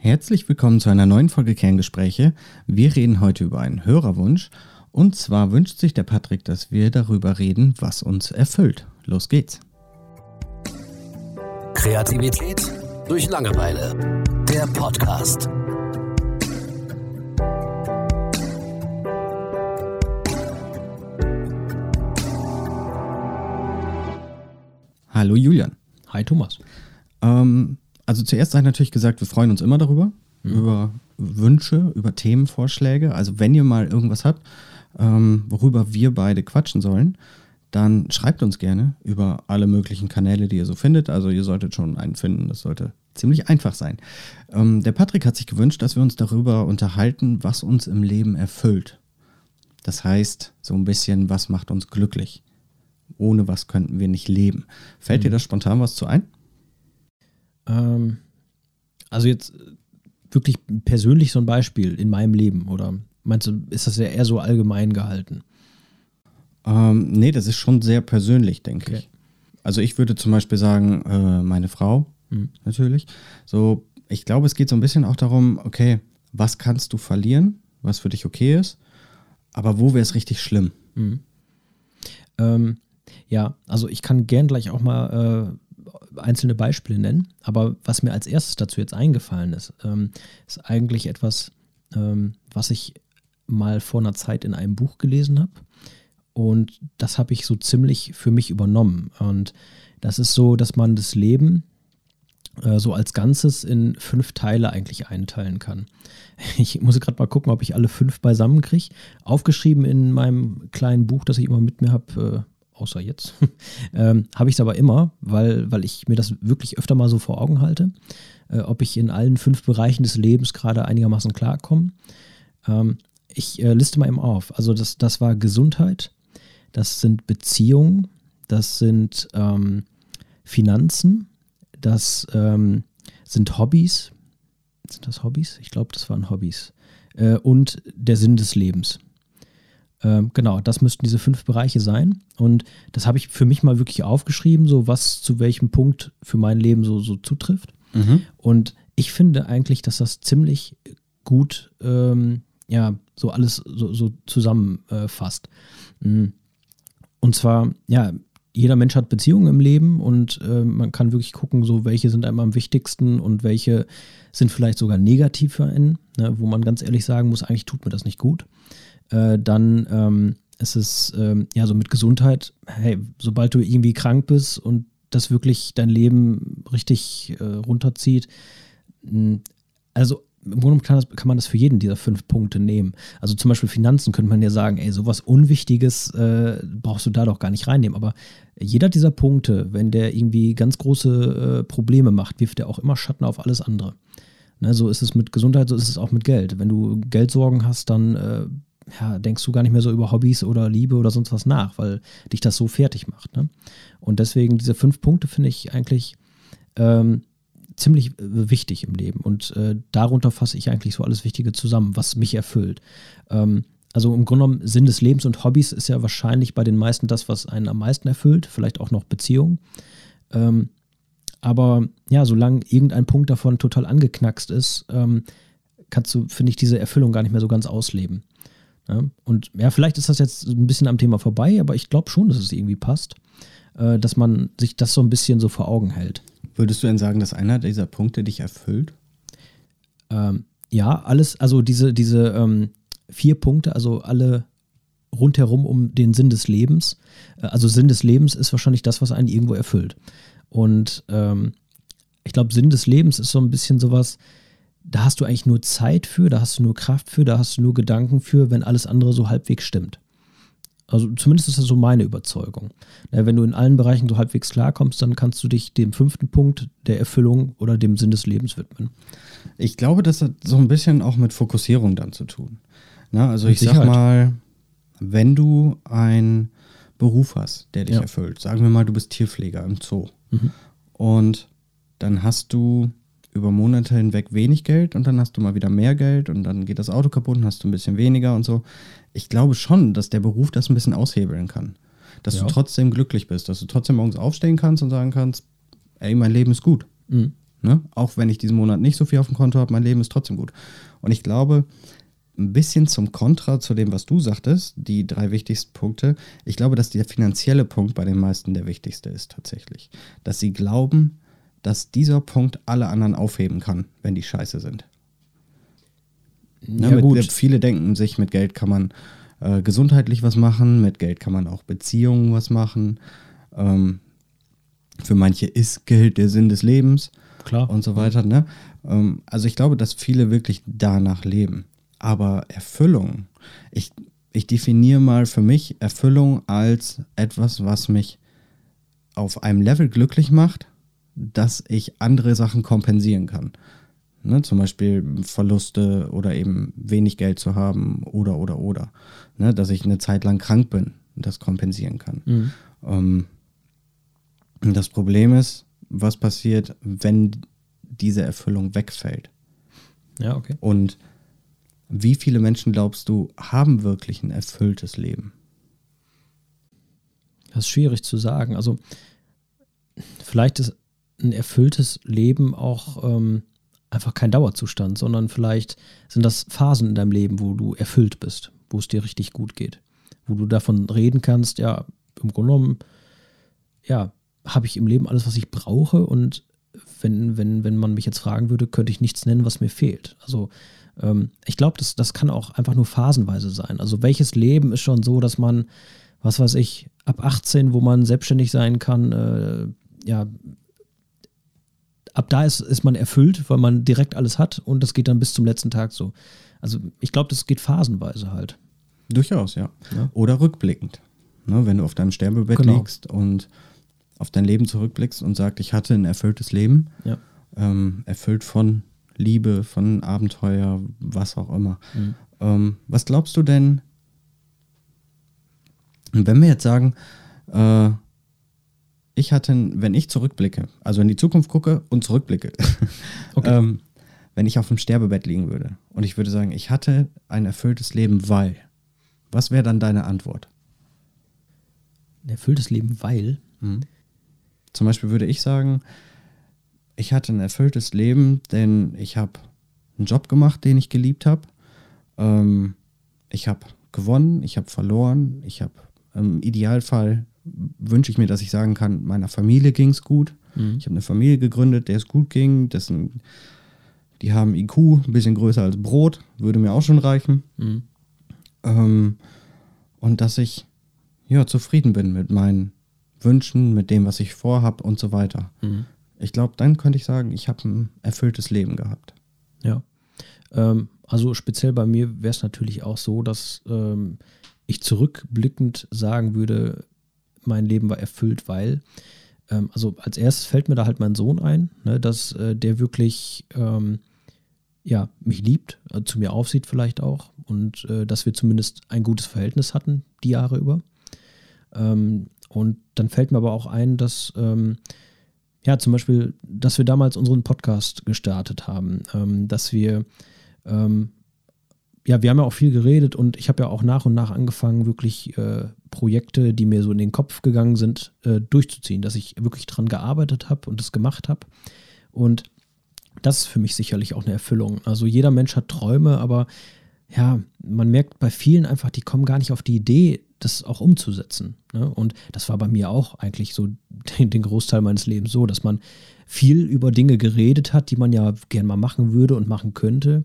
Herzlich willkommen zu einer neuen Folge Kerngespräche. Wir reden heute über einen Hörerwunsch. Und zwar wünscht sich der Patrick, dass wir darüber reden, was uns erfüllt. Los geht's. Kreativität durch Langeweile. Der Podcast. Hallo Julian. Hi Thomas. Ähm, also zuerst sei natürlich gesagt, wir freuen uns immer darüber, mhm. über Wünsche, über Themenvorschläge. Also wenn ihr mal irgendwas habt, ähm, worüber wir beide quatschen sollen, dann schreibt uns gerne über alle möglichen Kanäle, die ihr so findet. Also ihr solltet schon einen finden, das sollte ziemlich einfach sein. Ähm, der Patrick hat sich gewünscht, dass wir uns darüber unterhalten, was uns im Leben erfüllt. Das heißt, so ein bisschen, was macht uns glücklich ohne was könnten wir nicht leben. Fällt mhm. dir da spontan was zu ein? Ähm, also jetzt wirklich persönlich so ein Beispiel in meinem Leben oder meinst du, ist das ja eher so allgemein gehalten? Ähm, nee, das ist schon sehr persönlich, denke okay. ich. Also ich würde zum Beispiel sagen, äh, meine Frau, mhm. natürlich. So, ich glaube, es geht so ein bisschen auch darum, okay, was kannst du verlieren, was für dich okay ist, aber wo wäre es richtig schlimm? Mhm. Ähm, ja, also ich kann gern gleich auch mal äh, einzelne Beispiele nennen, aber was mir als erstes dazu jetzt eingefallen ist, ähm, ist eigentlich etwas, ähm, was ich mal vor einer Zeit in einem Buch gelesen habe. Und das habe ich so ziemlich für mich übernommen. Und das ist so, dass man das Leben äh, so als Ganzes in fünf Teile eigentlich einteilen kann. Ich muss gerade mal gucken, ob ich alle fünf beisammen kriege. Aufgeschrieben in meinem kleinen Buch, das ich immer mit mir habe, äh, außer jetzt, ähm, habe ich es aber immer, weil, weil ich mir das wirklich öfter mal so vor Augen halte, äh, ob ich in allen fünf Bereichen des Lebens gerade einigermaßen klarkomme. Ähm, ich äh, liste mal eben auf. Also das, das war Gesundheit, das sind Beziehungen, das sind ähm, Finanzen, das ähm, sind Hobbys. Sind das Hobbys? Ich glaube, das waren Hobbys. Äh, und der Sinn des Lebens. Ähm, genau, das müssten diese fünf Bereiche sein. Und das habe ich für mich mal wirklich aufgeschrieben, so was zu welchem Punkt für mein Leben so, so zutrifft. Mhm. Und ich finde eigentlich, dass das ziemlich gut, ähm, ja, so alles so, so zusammenfasst. Äh, und zwar, ja, jeder Mensch hat Beziehungen im Leben und äh, man kann wirklich gucken, so welche sind einem am wichtigsten und welche sind vielleicht sogar negativ für einen, ne, wo man ganz ehrlich sagen muss, eigentlich tut mir das nicht gut äh, dann ähm, ist es ähm, ja so mit Gesundheit, hey, sobald du irgendwie krank bist und das wirklich dein Leben richtig äh, runterzieht, hm, also im Grunde kann, das, kann, man das für jeden dieser fünf Punkte nehmen. Also zum Beispiel Finanzen könnte man ja sagen, ey, sowas Unwichtiges äh, brauchst du da doch gar nicht reinnehmen. Aber jeder dieser Punkte, wenn der irgendwie ganz große äh, Probleme macht, wirft er auch immer Schatten auf alles andere. Ne, so ist es mit Gesundheit, so ist es auch mit Geld. Wenn du Geldsorgen hast, dann äh, ja, denkst du gar nicht mehr so über Hobbys oder Liebe oder sonst was nach, weil dich das so fertig macht. Ne? Und deswegen diese fünf Punkte finde ich eigentlich ähm, ziemlich äh, wichtig im Leben. Und äh, darunter fasse ich eigentlich so alles Wichtige zusammen, was mich erfüllt. Ähm, also im Grunde genommen Sinn des Lebens und Hobbys ist ja wahrscheinlich bei den meisten das, was einen am meisten erfüllt, vielleicht auch noch Beziehungen. Ähm, aber ja, solange irgendein Punkt davon total angeknackst ist, ähm, kannst du, finde ich, diese Erfüllung gar nicht mehr so ganz ausleben. Ja, und ja, vielleicht ist das jetzt ein bisschen am Thema vorbei, aber ich glaube schon, dass es irgendwie passt, äh, dass man sich das so ein bisschen so vor Augen hält. Würdest du denn sagen, dass einer dieser Punkte dich erfüllt? Ähm, ja, alles, also diese, diese ähm, vier Punkte, also alle rundherum um den Sinn des Lebens. Äh, also Sinn des Lebens ist wahrscheinlich das, was einen irgendwo erfüllt. Und ähm, ich glaube, Sinn des Lebens ist so ein bisschen sowas, da hast du eigentlich nur Zeit für, da hast du nur Kraft für, da hast du nur Gedanken für, wenn alles andere so halbwegs stimmt. Also zumindest ist das so meine Überzeugung. wenn du in allen Bereichen so halbwegs klarkommst, dann kannst du dich dem fünften Punkt der Erfüllung oder dem Sinn des Lebens widmen. Ich glaube, das hat so ein bisschen auch mit Fokussierung dann zu tun. Na, also mit ich Sicherheit. sag mal, wenn du einen Beruf hast, der dich ja. erfüllt, sagen wir mal, du bist Tierpfleger im Zoo mhm. und dann hast du über Monate hinweg wenig Geld und dann hast du mal wieder mehr Geld und dann geht das Auto kaputt und hast du ein bisschen weniger und so. Ich glaube schon, dass der Beruf das ein bisschen aushebeln kann. Dass ja. du trotzdem glücklich bist, dass du trotzdem morgens aufstehen kannst und sagen kannst, ey, mein Leben ist gut. Mhm. Ne? Auch wenn ich diesen Monat nicht so viel auf dem Konto habe, mein Leben ist trotzdem gut. Und ich glaube, ein bisschen zum Kontra zu dem, was du sagtest, die drei wichtigsten Punkte. Ich glaube, dass der finanzielle Punkt bei den meisten der wichtigste ist tatsächlich. Dass sie glauben, dass dieser Punkt alle anderen aufheben kann, wenn die scheiße sind. Ne, Ja, mit, gut. Viele denken sich, mit Geld kann man äh, gesundheitlich was machen, mit Geld kann man auch Beziehungen was machen. Ähm, für manche ist Geld der Sinn des Lebens Klar. und so weiter. Ne? Ähm, also ich glaube, dass viele wirklich danach leben. Aber Erfüllung, ich, ich definiere mal für mich Erfüllung als etwas, was mich auf einem Level glücklich macht, dass ich andere Sachen kompensieren kann. Ne, zum Beispiel Verluste oder eben wenig Geld zu haben oder oder oder. Ne, dass ich eine Zeit lang krank bin und das kompensieren kann. Mhm. Ähm, das Problem ist, was passiert, wenn diese Erfüllung wegfällt? Ja, okay. Und wie viele Menschen glaubst du, haben wirklich ein erfülltes Leben? Das ist schwierig zu sagen. Also vielleicht ist ein erfülltes Leben auch ähm, einfach kein Dauerzustand, sondern vielleicht sind das Phasen in deinem Leben, wo du erfüllt bist, wo es dir richtig gut geht, wo du davon reden kannst, ja, im Grunde genommen, ja, habe ich im Leben alles, was ich brauche und wenn, wenn, wenn man mich jetzt fragen würde, könnte ich nichts nennen, was mir fehlt. Also ähm, ich glaube, das, das kann auch einfach nur phasenweise sein. Also welches Leben ist schon so, dass man, was weiß ich, ab 18, wo man selbstständig sein kann, äh, ja, ab da ist, ist man erfüllt, weil man direkt alles hat und das geht dann bis zum letzten Tag so. Also ich glaube, das geht phasenweise halt. Durchaus, ja. Ja. Oder rückblickend. Ne, wenn du auf deinem Sterbebett Genau. liegst und auf dein Leben zurückblickst und sagst, ich hatte ein erfülltes Leben, Ja. ähm, erfüllt von Liebe, von Abenteuer, was auch immer. Mhm. Ähm, was glaubst du denn, wenn wir jetzt sagen, äh, ich hatte, wenn ich zurückblicke, also in die Zukunft gucke und zurückblicke, Okay. ähm, wenn ich auf dem Sterbebett liegen würde und ich würde sagen, ich hatte ein erfülltes Leben, weil, was wäre dann deine Antwort? Ein erfülltes Leben, weil. Zum Beispiel würde ich sagen, ich hatte ein erfülltes Leben, denn ich habe einen Job gemacht, den ich geliebt habe. Ähm, ich habe gewonnen, ich habe verloren, ich habe im Idealfall wünsche ich mir, dass ich sagen kann, meiner Familie ging es gut. Ich habe eine Familie gegründet, der es gut ging. Dessen, die haben IQ ein bisschen größer als Brot, würde mir auch schon reichen. Mhm. Ähm, und dass ich ja zufrieden bin mit meinen Wünschen, mit dem, was ich vorhab und so weiter. Mhm. Ich glaube, dann könnte ich sagen, ich habe ein erfülltes Leben gehabt. Ja. Ähm, also speziell bei mir wäre es natürlich auch so, dass ähm, ich zurückblickend sagen würde, mein Leben war erfüllt, weil, ähm, also als erstes fällt mir da halt mein Sohn ein, ne, dass äh, der wirklich, ähm, ja, mich liebt, äh, zu mir aufsieht vielleicht auch und äh, dass wir zumindest ein gutes Verhältnis hatten, die Jahre über. Ähm, und dann fällt mir aber auch ein, dass, ähm, ja, zum Beispiel, dass wir damals unseren Podcast gestartet haben, ähm, dass wir, ähm, ja, wir haben ja auch viel geredet und ich habe ja auch nach und nach angefangen, wirklich äh, Projekte, die mir so in den Kopf gegangen sind, äh, durchzuziehen, dass ich wirklich dran gearbeitet habe und das gemacht habe. Und das ist für mich sicherlich auch eine Erfüllung. Also jeder Mensch hat Träume, aber ja, man merkt bei vielen einfach, die kommen gar nicht auf die Idee, das auch umzusetzen. Ne? Und das war bei mir auch eigentlich so den, den Großteil meines Lebens so, dass man viel über Dinge geredet hat, die man ja gern mal machen würde und machen könnte.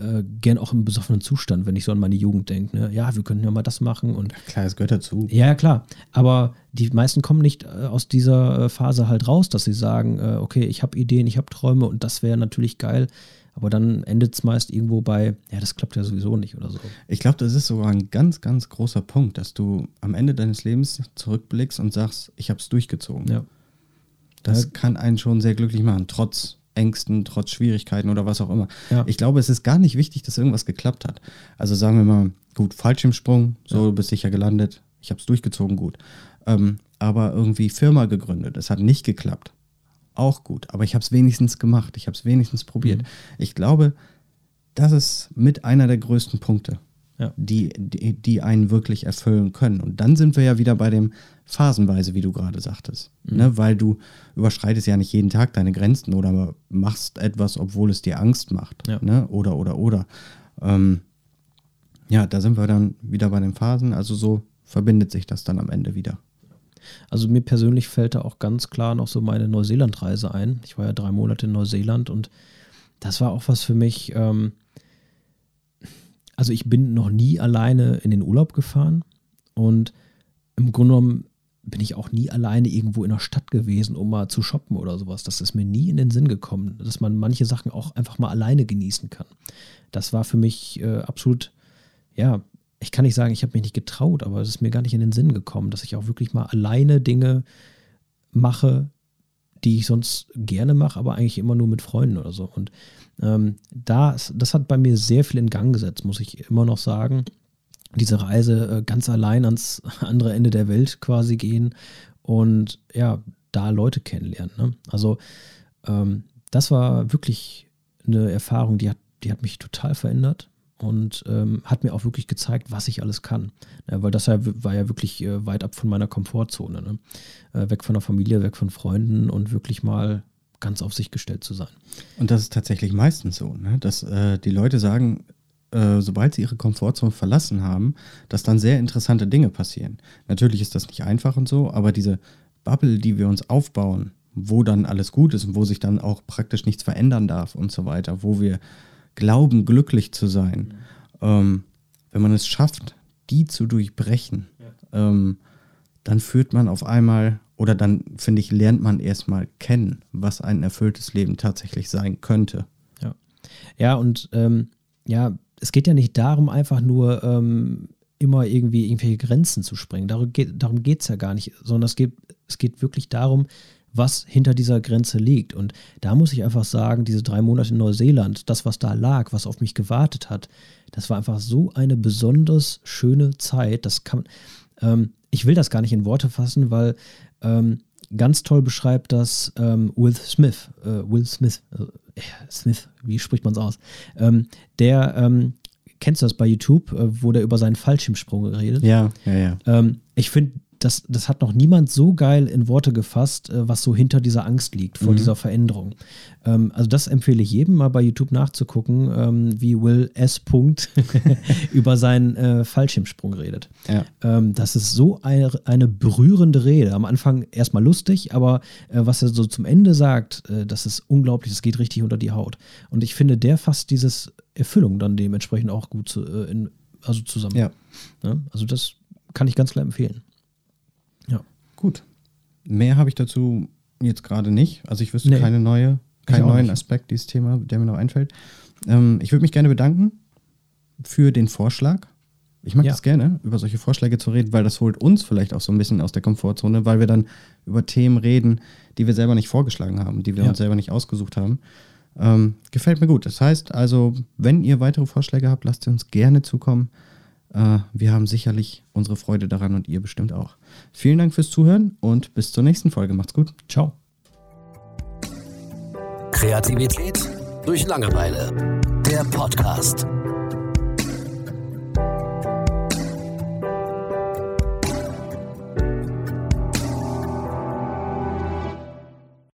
Äh, gern auch im besoffenen Zustand, wenn ich so an meine Jugend denke. Ne? Ja, wir könnten ja mal das machen und Klar, es gehört dazu. ja, ja, klar. Aber die meisten kommen nicht äh, aus dieser äh, Phase halt raus, dass sie sagen, äh, okay, ich habe Ideen, ich habe Träume und das wäre natürlich geil. Aber dann endet es meist irgendwo bei, ja, das klappt ja sowieso nicht oder so. Ich glaube, das ist sogar ein ganz, ganz großer Punkt, dass du am Ende deines Lebens zurückblickst und sagst, ich habe es durchgezogen. Ja. Das Ja. kann einen schon sehr glücklich machen, trotz Ängsten, trotz Schwierigkeiten oder was auch immer. Ja. Ich glaube, es ist gar nicht wichtig, dass irgendwas geklappt hat. Also sagen wir mal, gut, Fallschirmsprung, so, du bist sicher gelandet, ich habe es durchgezogen, gut. Ähm, aber irgendwie Firma gegründet, es hat nicht geklappt. Auch gut, aber ich habe es wenigstens gemacht, ich habe es wenigstens probiert. Ich glaube, das ist mit einer der größten Punkte. Ja. die, die, die einen wirklich erfüllen können. Und dann sind wir ja wieder bei dem phasenweise, wie du gerade sagtest. Mhm. Ne? Weil du überschreitest ja nicht jeden Tag deine Grenzen oder machst etwas, obwohl es dir Angst macht. Ja. Ne? Oder, oder, oder. Ähm, ja, da sind wir dann wieder bei den Phasen. Also so verbindet sich das dann am Ende wieder. Also mir persönlich fällt da auch ganz klar noch so meine Neuseeland-Reise ein. Ich war ja drei Monate in Neuseeland und das war auch was für mich. Ähm, also ich bin noch nie alleine in den Urlaub gefahren und im Grunde genommen bin ich auch nie alleine irgendwo in der Stadt gewesen, um mal zu shoppen oder sowas. Das ist mir nie in den Sinn gekommen, dass man manche Sachen auch einfach mal alleine genießen kann. Das war für mich äh, absolut, ja, ich kann nicht sagen, ich habe mich nicht getraut, aber es ist mir gar nicht in den Sinn gekommen, dass ich auch wirklich mal alleine Dinge mache, die ich sonst gerne mache, aber eigentlich immer nur mit Freunden oder so. Und ähm, das, das hat bei mir sehr viel in Gang gesetzt, muss ich immer noch sagen. Diese Reise äh, ganz allein ans andere Ende der Welt quasi gehen und ja, da Leute kennenlernen. Ne? Also ähm, das war wirklich eine Erfahrung, die hat, die hat mich total verändert und ähm, hat mir auch wirklich gezeigt, was ich alles kann. Ja, weil das ja, war ja wirklich äh, weit ab von meiner Komfortzone. Ne? Äh, weg von der Familie, weg von Freunden und wirklich mal ganz auf sich gestellt zu sein. Und das ist tatsächlich meistens so, ne? dass äh, die Leute sagen, äh, sobald sie ihre Komfortzone verlassen haben, dass dann sehr interessante Dinge passieren. Natürlich ist das nicht einfach und so, aber diese Bubble, die wir uns aufbauen, wo dann alles gut ist und wo sich dann auch praktisch nichts verändern darf und so weiter, wo wir glauben, glücklich zu sein, ähm, wenn man es schafft, die zu durchbrechen, ähm, dann führt man auf einmal oder dann, finde ich, lernt man erstmal kennen, was ein erfülltes Leben tatsächlich sein könnte. Ja, ja und ähm, ja, es geht ja nicht darum, einfach nur ähm, immer irgendwie irgendwelche Grenzen zu sprengen. Darum geht es ja gar nicht, sondern es geht, es geht wirklich darum, was hinter dieser Grenze liegt. Und da muss ich einfach sagen, diese drei Monate in Neuseeland, das, was da lag, was auf mich gewartet hat, das war einfach so eine besonders schöne Zeit. Das kann, ähm, ich will das gar nicht in Worte fassen, weil ähm, ganz toll beschreibt das ähm, Will Smith. Äh, Will Smith, äh, Smith, wie spricht man es aus? Ähm, der, ähm, kennst du das bei YouTube, äh, wo der über seinen Fallschirmsprung redet? Ja, ja, ja. Ähm, ich finde, das, das hat noch niemand so geil in Worte gefasst, äh, was so hinter dieser Angst liegt, vor Mhm. dieser Veränderung. Ähm, also das empfehle ich jedem mal bei YouTube nachzugucken, ähm, wie Will S. Punkt über seinen äh, Fallschirmsprung redet. Ja. Ähm, das ist so eine, eine berührende Rede. Am Anfang erstmal lustig, aber äh, was er so zum Ende sagt, äh, das ist unglaublich, das geht richtig unter die Haut. Und ich finde, der fasst dieses Erfüllung dann dementsprechend auch gut zu, äh, in, also zusammen. Ja. Ne? Also das kann ich ganz klar empfehlen. Gut. Mehr habe ich dazu jetzt gerade nicht. Also ich wüsste Nee. keine neue, keinen neuen nicht. Aspekt dieses Thema, der mir noch einfällt. Ähm, ich würde mich gerne bedanken für den Vorschlag. Ich mag Ja. es gerne, über solche Vorschläge zu reden, weil das holt uns vielleicht auch so ein bisschen aus der Komfortzone, weil wir dann über Themen reden, die wir selber nicht vorgeschlagen haben, die wir Ja. uns selber nicht ausgesucht haben. Ähm, gefällt mir gut. Das heißt also, wenn ihr weitere Vorschläge habt, lasst sie uns gerne zukommen. Äh, wir haben sicherlich unsere Freude daran und ihr bestimmt auch. Vielen Dank fürs Zuhören und bis zur nächsten Folge. Macht's gut. Ciao. Kreativität durch Langeweile. Der Podcast.